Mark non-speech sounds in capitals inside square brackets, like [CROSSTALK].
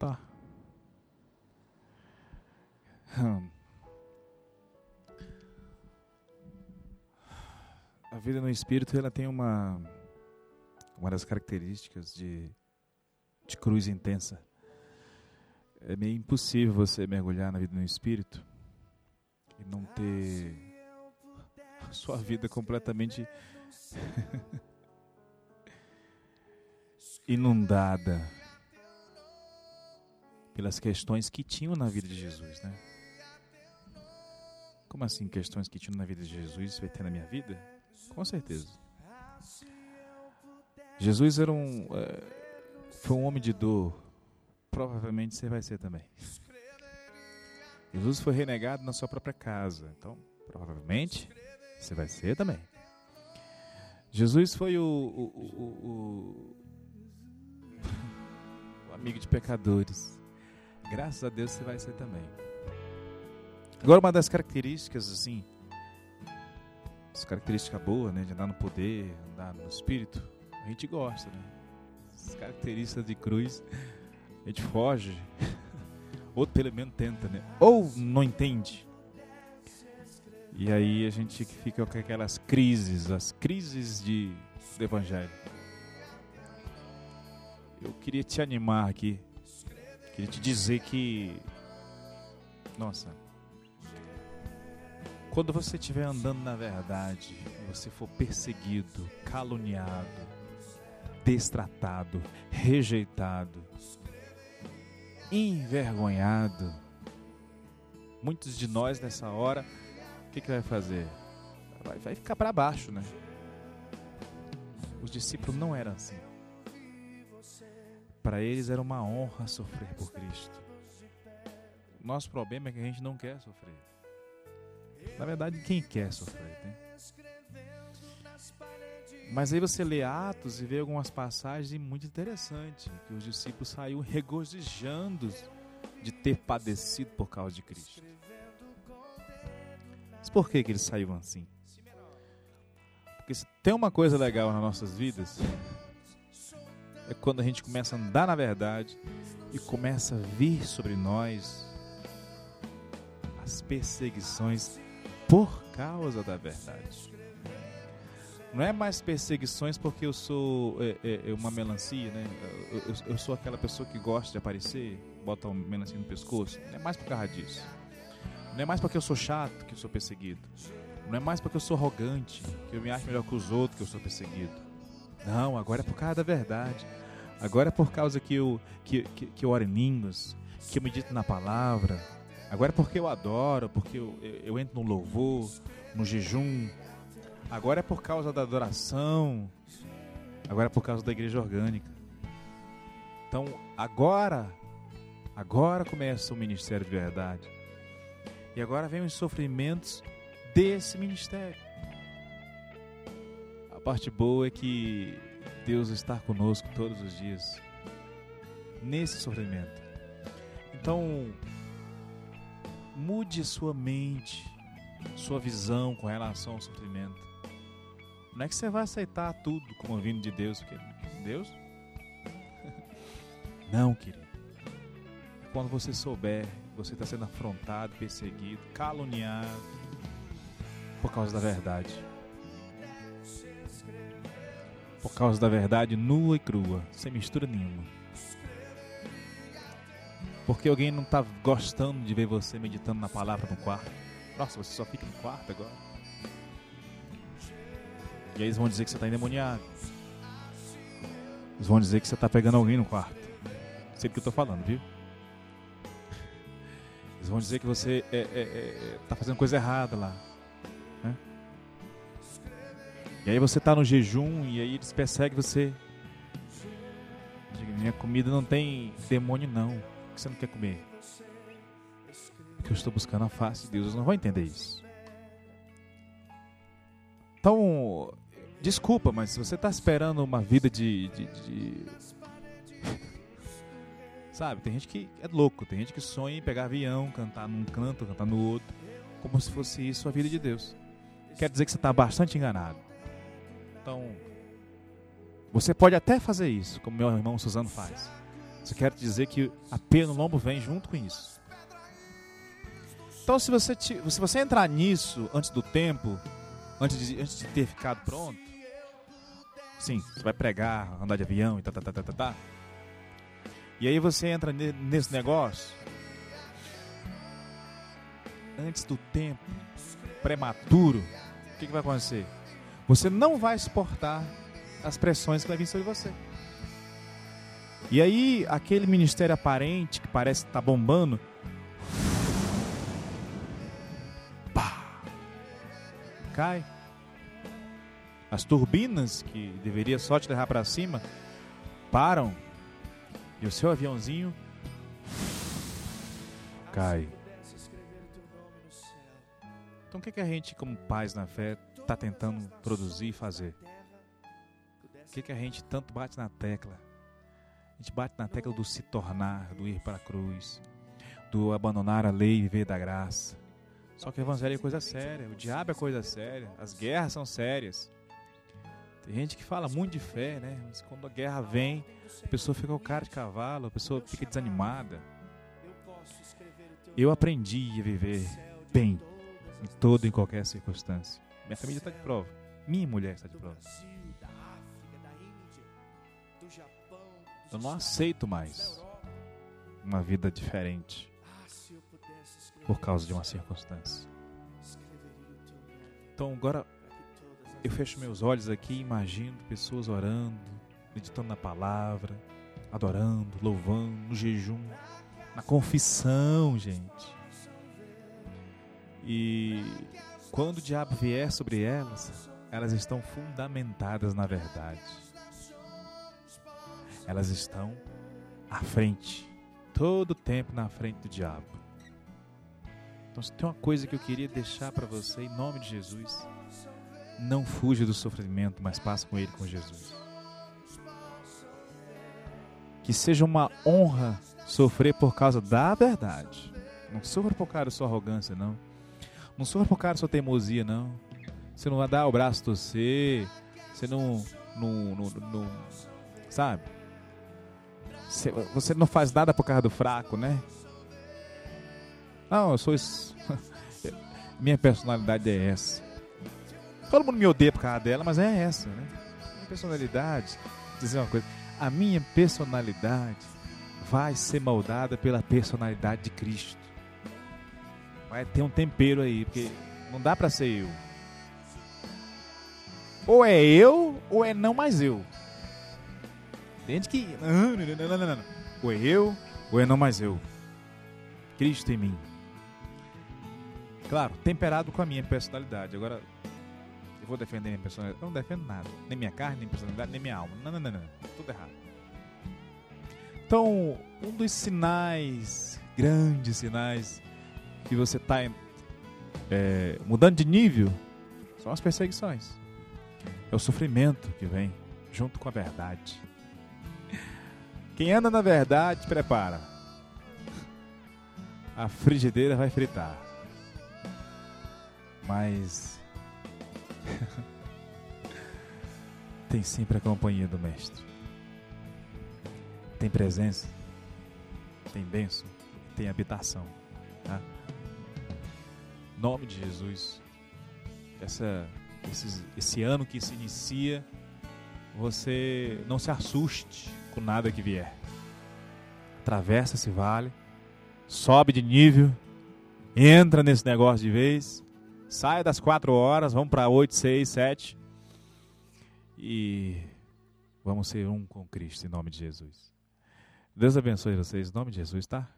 Tá. Hum. A vida no espírito ela tem uma uma das características de de cruz intensa. É meio impossível você mergulhar na vida no espírito e não ter a sua vida completamente [LAUGHS] inundada pelas questões que tinham na vida de Jesus, né? Como assim questões que tinham na vida de Jesus vai ter na minha vida? Com certeza. Jesus era um é, foi um homem de dor. Provavelmente você vai ser também. Jesus foi renegado na sua própria casa, então provavelmente você vai ser também. Jesus foi o, o, o, o, [LAUGHS] amigo de pecadores. Graças a Deus você vai ser também. Agora uma das características assim, as características boas, né, de andar no poder, andar no espírito, a gente gosta, né? As características de cruz, a gente foge. [LAUGHS] Outro pelo menos tenta, né? Ou não entende. E aí a gente fica com aquelas crises, as crises de, do Evangelho. Eu queria te animar aqui. Queria te dizer que. Nossa. Quando você estiver andando na verdade, você for perseguido, caluniado, destratado, rejeitado, envergonhado, muitos de nós nessa hora o que, que vai fazer? Vai, vai ficar para baixo, né? Os discípulos não eram assim. Para eles era uma honra sofrer por Cristo. Nosso problema é que a gente não quer sofrer. Na verdade, quem quer sofrer, né? Mas aí você lê Atos e vê algumas passagens muito interessantes, que os discípulos saíram regozijando de ter padecido por causa de Cristo. Mas por que, que eles saíram assim? Porque se tem uma coisa legal nas nossas vidas, é quando a gente começa a andar na verdade e começa a vir sobre nós as perseguições por causa da verdade. Não é mais perseguições porque eu sou é, é, é uma melancia, né? Eu, eu, eu, sou aquela pessoa que gosta de aparecer, bota uma melancia no pescoço. Não é mais por causa disso. Não é mais porque eu sou chato que eu sou perseguido. Não é mais porque eu sou arrogante, que eu me acho melhor que os outros que eu sou perseguido. Não, agora é por causa da verdade. Agora é por causa que eu, que, que, que eu oro em línguas, que eu medito na palavra. Agora é porque eu adoro, porque eu, eu, eu entro no louvor, no jejum. Agora é por causa da adoração. Agora é por causa da igreja orgânica. Então, agora, agora começa o ministério de verdade. E agora vem os sofrimentos desse ministério. A parte boa é que Deus está conosco todos os dias nesse sofrimento. Então, mude sua mente, sua visão com relação ao sofrimento. Não é que você vai aceitar tudo como vindo de Deus, porque Deus? [LAUGHS] Não, querido. Quando você souber você está sendo afrontado, perseguido, caluniado por causa da verdade. Por causa da verdade nua e crua, sem mistura nenhuma. Porque alguém não está gostando de ver você meditando na palavra no quarto. Nossa, você só fica no quarto agora. E aí eles vão dizer que você está endemoniado. Eles vão dizer que você está pegando alguém no quarto. Sei do que eu estou falando, viu? Eles vão dizer que você está é, é, é, tá fazendo coisa errada lá. Né? E aí você está no jejum e aí eles perseguem você. Minha comida não tem demônio não. Por que você não quer comer? Porque eu estou buscando a face de Deus. Eles não vão entender isso. Então, desculpa, mas se você está esperando uma vida de, de, de [LAUGHS] Sabe? Tem gente que é louco, tem gente que sonha em pegar avião, cantar num canto, cantar no outro, como se fosse isso a vida de Deus. Quer dizer que você está bastante enganado. Então, você pode até fazer isso, como meu irmão Suzano faz. Só quero te dizer que a pena no lombo vem junto com isso. Então, se você, te, se você entrar nisso antes do tempo, antes de, antes de ter ficado pronto, sim, você vai pregar, andar de avião e tá, tá, tá, tá, tá, tá. E aí você entra nesse negócio antes do tempo, prematuro, o que, que vai acontecer? Você não vai suportar as pressões que vai vir sobre você. E aí, aquele ministério aparente que parece estar tá bombando, pá, cai. As turbinas que deveria só te levar para cima param e o seu aviãozinho cai. Então o que, que a gente, como pais na fé, está tentando produzir e fazer? O que, que a gente tanto bate na tecla? A gente bate na tecla do se tornar, do ir para a cruz, do abandonar a lei e viver da graça. Só que o evangelho é coisa séria, o diabo é coisa séria, as guerras são sérias. Tem gente que fala muito de fé, né? Mas quando a guerra vem, a pessoa fica o cara de cavalo, a pessoa fica desanimada. Eu aprendi a viver bem em toda e qualquer circunstância. Minha família está de prova. Minha mulher está de prova. Eu não aceito mais uma vida diferente por causa de uma circunstância. Então agora eu fecho meus olhos aqui imagino pessoas orando, meditando na palavra, adorando, louvando, no jejum, na confissão, gente. E quando o diabo vier sobre elas, elas estão fundamentadas na verdade. Elas estão à frente, todo o tempo na frente do diabo. Então, se tem uma coisa que eu queria deixar para você, em nome de Jesus, não fuja do sofrimento, mas passe com ele com Jesus. Que seja uma honra sofrer por causa da verdade. Não sofra por causa da sua arrogância, não não sofra por causa da sua teimosia, não. Você não vai dar o braço torcer. Você não, não, não, não sabe? Você não faz nada por causa do fraco, né? Não, eu sou. Isso. [LAUGHS] Minha personalidade é essa. Todo mundo me odeia por causa dela, mas é essa, né? Minha personalidade. Vou dizer uma coisa. A minha personalidade vai ser moldada pela personalidade de Cristo. Vai ter um tempero aí, porque não dá pra ser eu. Ou é eu, ou é não mais eu. Entende que. Não, não, não, não. Ou é eu, ou é não mais eu. Cristo em mim. Claro, temperado com a minha personalidade. Agora, eu vou defender minha personalidade. Eu não defendo nada. Nem minha carne, nem personalidade, nem minha alma. Não, não, não, não. Tudo errado. Então, um dos sinais, grandes sinais que você está é, mudando de nível são as perseguições. É o sofrimento que vem junto com a verdade. Quem anda na verdade, prepara. A frigideira vai fritar. Mas [LAUGHS] tem sempre a companhia do mestre. Tem presença, tem bênção, tem habitação. Tá? nome de Jesus. Essa, esse, esse ano que se inicia, você não se assuste com nada que vier. Atravessa esse vale, sobe de nível, entra nesse negócio de vez, sai das quatro horas, vamos para oito, seis, sete e vamos ser um com Cristo em nome de Jesus. Deus abençoe vocês em nome de Jesus, tá?